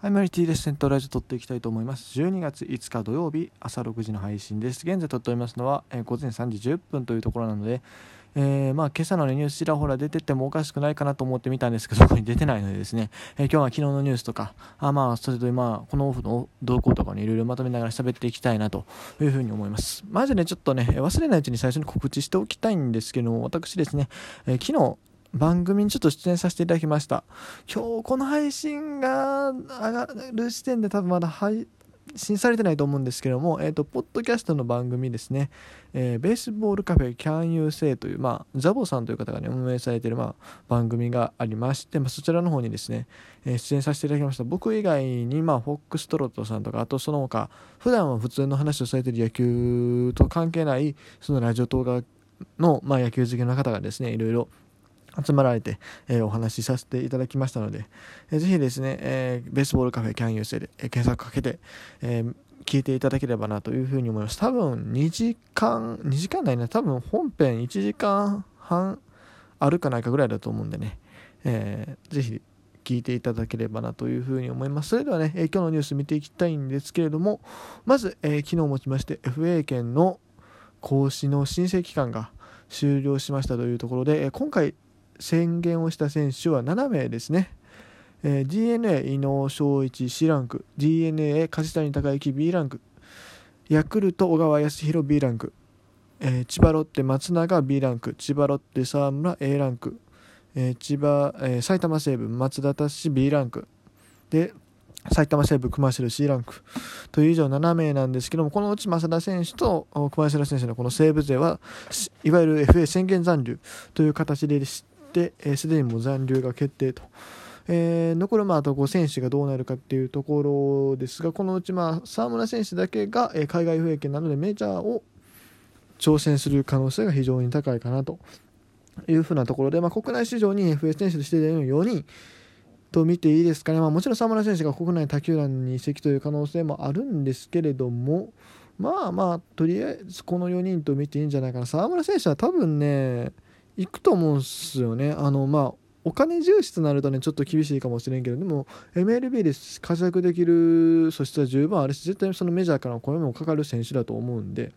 はい、マリティです。セントラジオ撮っていきたいと思います。12月5日土曜日朝6時の配信です。現在撮っておりますのは、えー、午前3時10分というところなので、えー、まあ今朝の、ね、ニュースちらほら出ててもおかしくないかなと思ってみたんですけど、そこに出てないのでですね、えー、今日は昨日のニュースとか、あまあ、それと今、このオフの動向とかにいろいろまとめながら喋っていきたいなというふうに思います。まずね、ちょっとね、忘れないうちに最初に告知しておきたいんですけども、私ですね、えー、昨日、番組にちょっと出演させていただきました。今日この配信が上がる時点で多分まだ配信されてないと思うんですけども、えっ、ー、と、ポッドキャストの番組ですね、えー、ベースボールカフェ Can You Say という、まあ、ザボさんという方がね、運営されている、まあ、番組がありまして、まあ、そちらの方にですね、えー、出演させていただきました。僕以外に、まあ、フォックストロットさんとか、あとその他、普段は普通の話をされている野球と関係ない、そのラジオ動画の、まあ、野球好きの方がですね、いろいろ集まられて、えー、お話しさせていただきましたので、えー、ぜひですね、えー、ベースボールカフェキャンユーセで、え、検索かけて、え、聞いていただければなというふうに思います。多分2時間、2時間ないな、多分本編1時間半あるかないかぐらいだと思うんでね、えー、ぜひ聞いていただければなというふうに思います。それではね、えー、今日のニュース見ていきたいんですけれども、まず、えー、昨日もちまして FA 権の行使の申請期間が終了しましたというところで、え、今回宣言をした選手は7名ですね。えー、DNA 伊能昌一 C ランク。DNA 梶谷隆之 B ランク。ヤクルト小川康弘 B ランク、えー、千葉ロッテ松永 B ランク。千葉ロッテ沢村 A ランク、えー、千葉、えー、埼玉西武松田達 B ランク。で埼玉西部熊代 C ランク。という以上7名なんですけどもこのうち増田選手と熊代選手のこの西武勢はいわゆる FA 宣言残留という形でしてすで、にも残留が決定と。えー、残るまああと5選手がどうなるかっていうところですがこのうちまあ沢村選手だけが、えー、海外不衛権なのでメジャーを挑戦する可能性が非常に高いかなと。いうふうなところで、まあ、国内市場に FA 選手として出る4人と見ていいですかね、まあ、もちろん沢村選手が国内他球団に移籍という可能性もあるんですけれどもまあまあとりあえずこの4人と見ていいんじゃないかな。沢村選手は多分ね行くと思うんすよね。あのまあお金重視となるとねちょっと厳しいかもしれんけどでも MLB で活躍できる素質は十分あるし絶対そのメジャーからの声もかかる選手だと思うんで、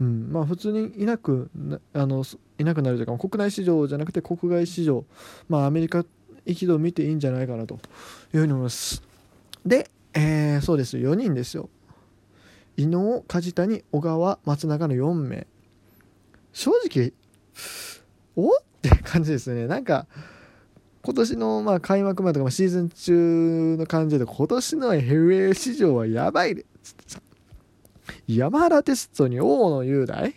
うん、まあ普通にいなくあのいなくなるというか国内市場じゃなくて国外市場まあアメリカ一度見ていいんじゃないかなというふうに思います。で、えー、そうです4人ですよ。伊能梶谷小川松永の4名。正直お？って感じですね。なんか今年のまあ開幕前とかシーズン中の感じで今年の FA 市場はやばいでつってさ山原テストに大野雄大？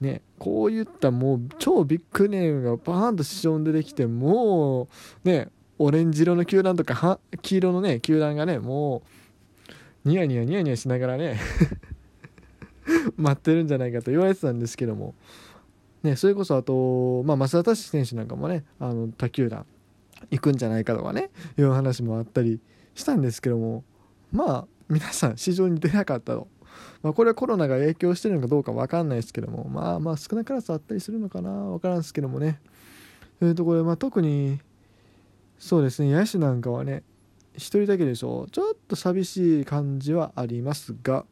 ねこういったもう超ビッグネームがバーンと市場に出てきてもうねオレンジ色の球団とか黄色のね球団がねもうニヤニヤニヤニヤしながらね 待ってるんじゃないかと言われてたんですけども。ね、それこそあと、まあ、増田達選手なんかもねあの他球団行くんじゃないかとかねいう話もあったりしたんですけどもまあ皆さん市場に出なかったと、まあ、これはコロナが影響してるのかどうか分かんないですけどもまあまあ少なからずあったりするのかな分からんですけどもね。というところで、まあ、特にそうですね野手なんかはね1人だけでしょちょっと寂しい感じはありますが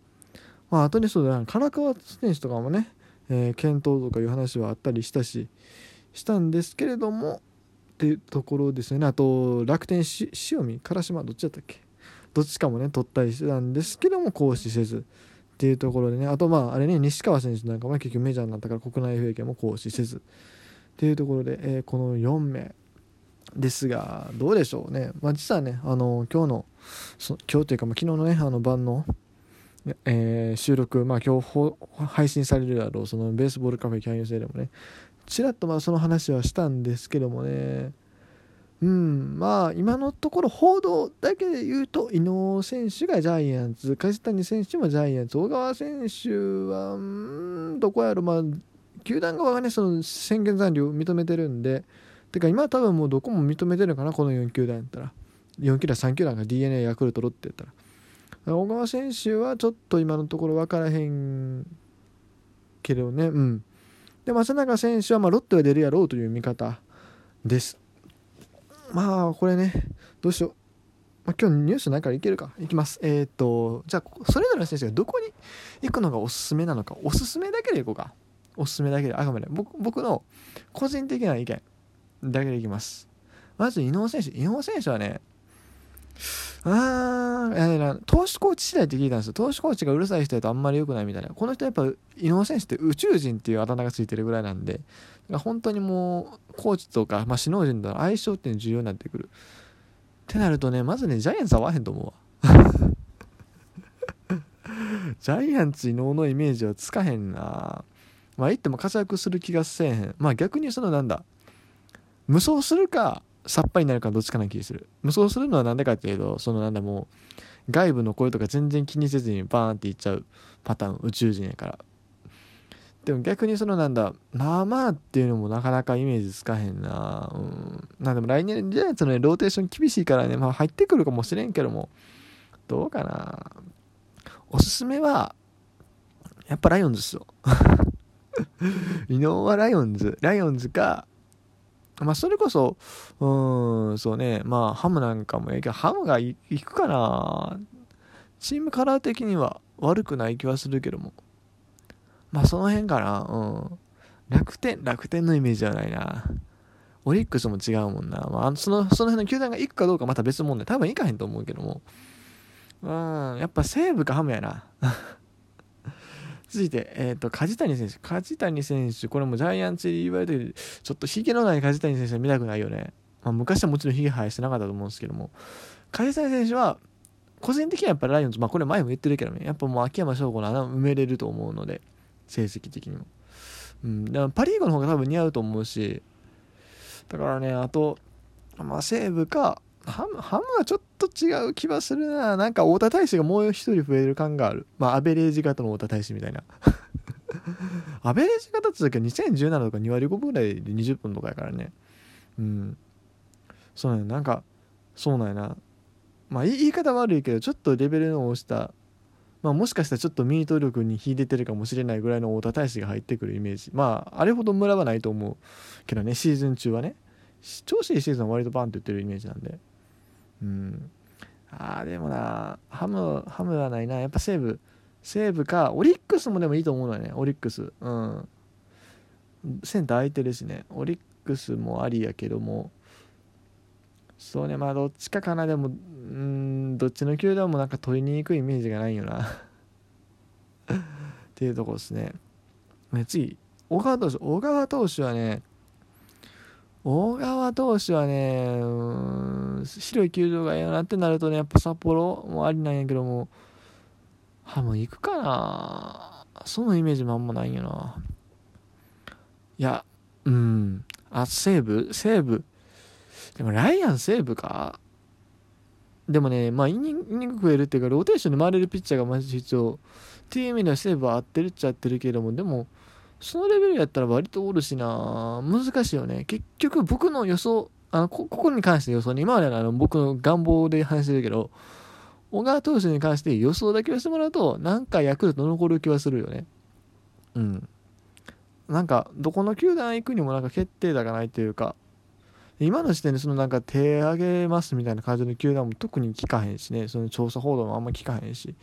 まあ、あとにそうだな、唐川選手とかもね、えー、検討とかいう話はあったりしたししたんですけれどもっていうところですね。あと楽天塩見唐島どっちだったっけ？どっちかもね取ったりしてたんですけども行使せずっていうところでね。あとまああれね西川選手なんかも結局メジャーになったから国内経験も行使せずっていうところで、えー、この4名ですがどうでしょうね、まあ、実はねあの今日の今日というか、ま、昨日のねあの晩のえー、収録、まあ、今日配信されるだろう。そのベースボールカフェキャンユー制でもね。ちらっとまあその話はしたんですけどもね。うんまあ今のところ報道だけで言うと伊能選手がジャイアンツ。梶谷選手もジャイアンツ。小川選手はうんどこやろまあ球団側がねその宣言残留を認めてるんで。てか今は多分もうどこも認めてるかなこの4球団やったら。4球団3球団が d n a ヤクルトロッテやったら。小川選手はちょっと今のところ分からへんけどね、うん。で、松永選手はまロッテは出るやろうという見方です。まあ、これね、どうしよう。まあ、今日ニュースなんからいけるか。いきます。えっ、ー、とじゃあそれぞれの選手がどこに行くのがおすすめなのか。おすすめだけでいこうか。おすすめだけで。あごめんね。僕僕の個人的な意見だけでいきます。まず伊能選手。伊能選手はねあー、投手コーチ次第って聞いたんですよ。投手コーチがうるさい人やとあんまり良くないみたいな。この人やっぱ、伊能選手って宇宙人っていうあだ名がついてるぐらいなんで、本当にもう、コーチとか、まあ、首脳陣との相性っていうの重要になってくる。ってなるとね、まずね、ジャイアンツ合わへんと思うわ。ジャイアンツ伊能のイメージはつかへんな。まあ言っても活躍する気がせえへん。まあ逆にそのなんだ、無双するか、さっぱりになるかどっちかな気する。無双するのはなんでかっていうとそのなんだもう外部の声とか全然気にせずにバーンっていっちゃうパターン宇宙人やから。でも逆にそのなんだまあまあっていうのもなかなかイメージつかへんな。うん。なんでも来年ジャイアンツの、ね、ローテーション厳しいからねまあ入ってくるかもしれんけどもどうかな。おすすめはやっぱライオンズっすよ。井納はライオンズ。ライオンズかまあ、それこそ、うん、そうね、まあ、ハムなんかもええけど、ハムが行くかなチームカラー的には悪くない気はするけども。まあ、その辺かな、うん。楽天、楽天のイメージはないな。オリックスも違うもんな。まあ、その、その辺の球団が行くかどうかまた別問題。多分行かへんと思うけども。うん、やっぱ西武かハムやな。続いて、えっ、ー、と、梶谷選手。梶谷選手、これもジャイアンツで言われてる、ちょっとヒゲのない梶谷選手は見たくないよね。まあ、昔はもちろんヒゲ生やしてなかったと思うんですけども、梶谷選手は、個人的にはやっぱりライオンズ、まあこれ前も言ってるけどね、やっぱもう秋山翔吾の穴埋めれると思うので、成績的にも。うん、だからパ・リーグの方が多分似合うと思うし、だからね、あと、まあ西武か、ハムハムはちょっと違う気はするな。なんか太田大使がもう一人増える感がある。まあアベレージ型の太田大使みたいな。アベレージ型って時は2017とか2割5分ぐらいで20分とかやからね。うん。そうなんや。なんかそうなんやな。まあ言い方悪いけどちょっとレベルの落ちたまあもしかしたらちょっとミート力に秀でてるかもしれないぐらいの太田大使が入ってくるイメージ。まああれほどムラはないと思うけどね。シーズン中はね。調子いいシーズンは割とバンって言ってるイメージなんで。うん。ああでもなハムハムはないな。やっぱ西武。西武かオリックスもでもいいと思うのよねオリックス。うん。センター空いてるしねオリックスもありやけども。そうねまあどっちかかな。でもうんどっちの球団もなんか取りにくいイメージがないよな。っていうとこですね。ね次小川投手。小川投手はね大川投手はね、白い球場がええなってなるとね、やっぱ札幌もありなんやけども、ハム行くかなそのイメージもあんまないんやな。いや、うん。あ、西武？西武。でもライアン西武か？でもね、まあイニング増えるっていうか、ローテーションで回れるピッチャーがまず必要。っていう意味では西武は合ってるっちゃ合ってるけども、でも、そのレベルやったら割とおるしな難しいよね。結局僕の予想、あの、こ、ここに関して予想に、今までのあの僕の願望で話してるけど、小川投手に関して予想だけをしてもらうと、なんかヤクルト残る気はするよね。うん。なんか、どこの球団行くにもなんか決定打がないというか、今の時点でそのなんか手上げますみたいな感じの球団も特に聞かへんしね、その調査報道もあんま聞かへんし、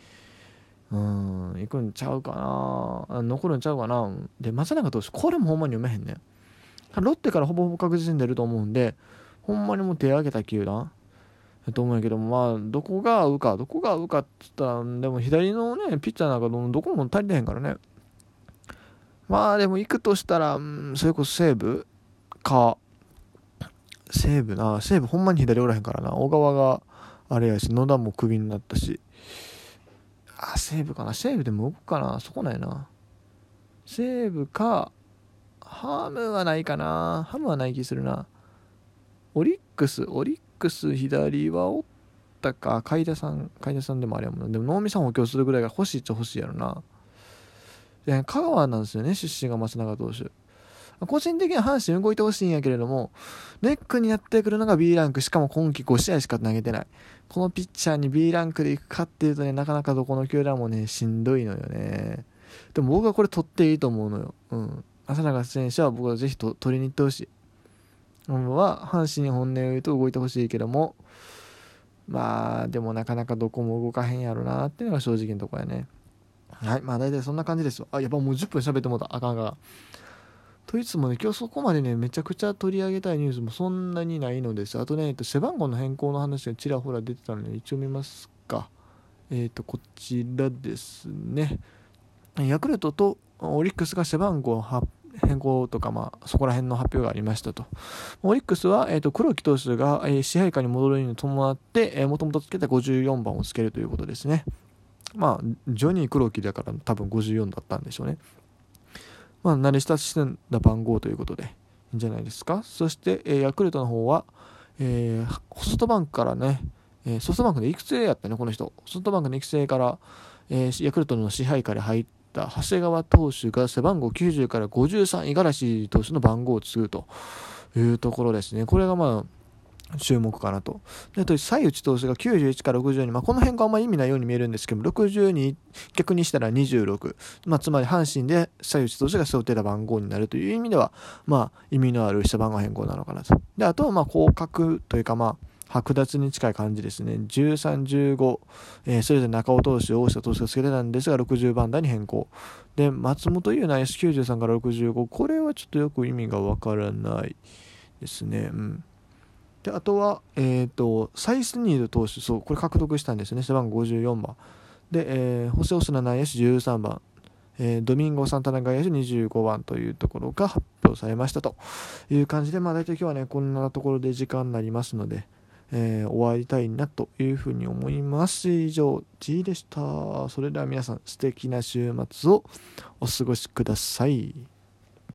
うん、行くんちゃうかな。残るんちゃうかな。で、松永投手、これもほんまに読めへんねん。ロッテからほぼほぼ確実に出ると思うんで、ほんまにもう手挙げた球団やと思うんやけど、まあ、どこが合うか、どこが合うかって言ったら、でも左のね、ピッチャーなんかどこも足りてへんからね。まあ、でも行くとしたら、うん、それこそ西武か、西武な、西武ほんまに左おらへんからな。小川があれやし、野田もクビになったし。あ、西武かな？西武でも動くかな？そこないな。西武か、ハムはないかな？ハムはない気するな。オリックス、オリックス左はおったか。海田さん、海田さんでもあれやもん。でも能見さん補強するぐらいが欲しいっちゃ欲しいやろな。で、香川なんですよね、出身が松永投手。個人的には阪神動いてほしいんやけれども、ネックになってくるのが B ランク、しかも今季5試合しか投げてない。このピッチャーに B ランクでいくかっていうとね、なかなかどこの球団もね、しんどいのよね。でも僕はこれ取っていいと思うのよ。うん。浅永選手は僕はぜひ取りに行ってほしい。は、阪神に本音を言うと動いてほしいけども、まあでもなかなかどこも動かへんやろなっていうのが正直なとこやねはいまあ大体そんな感じですよあやっぱもう10分喋ってもうたあかんがといつもね今日そこまでねめちゃくちゃ取り上げたいニュースもそんなにないのですあとね、えっと、背番号の変更の話がちらほら出てたので一応見ますかえっ、ー、とこちらですねヤクルトとオリックスが背番号変更とか、まあ、そこら辺の発表がありましたと。オリックスは、えーと、黒木投手が、えー、支配下に戻るに伴って、えー、もともとつけた54番をつけるということですね。まあ、ジョニー黒木だから多分54だったんでしょうね。まあ、慣れ親しんだ番号ということでいいんじゃないですか？そして、えー、ヤクルトの方は、えー、ソフトバンクからね、えー、ソフトバンクで育成やったね、この人。ソフトバンクの育成から、えー、ヤクルトの支配下で入った長谷川投手が背番号90から53、五十嵐投手の番号を継ぐというところですね。これがまあ、注目かなと。で、あと、西内投手が91から62、まあ、この辺があんまり意味ないように見えるんですけども、62、逆にしたら26、まあ、つまり阪神で西内投手が背負ってた番号になるという意味では、まあ、意味のある下番号変更なのかなと。で、あとは、まあ、広角というか、まあ、剥奪に近い感じですね。13、15、えー、それぞれ中尾投手、大下投手がつけてたんですが、60番台に変更。で、松本優奈 S93 から65、これはちょっとよく意味がわからないですね。うん。で、あとは、えっ、ー、と、サイスニード投手、そう、これ獲得したんですね。背番号54番。で、えー、ホセオスナ内野手13番。えー、ドミンゴ・サンタナ外野手25番というところが発表されましたという感じで、まあ大体今日はね、こんなところで時間になりますので、えー、終わりたいなというふうに思います。以上、G でした。それでは皆さん、素敵な週末をお過ごしください。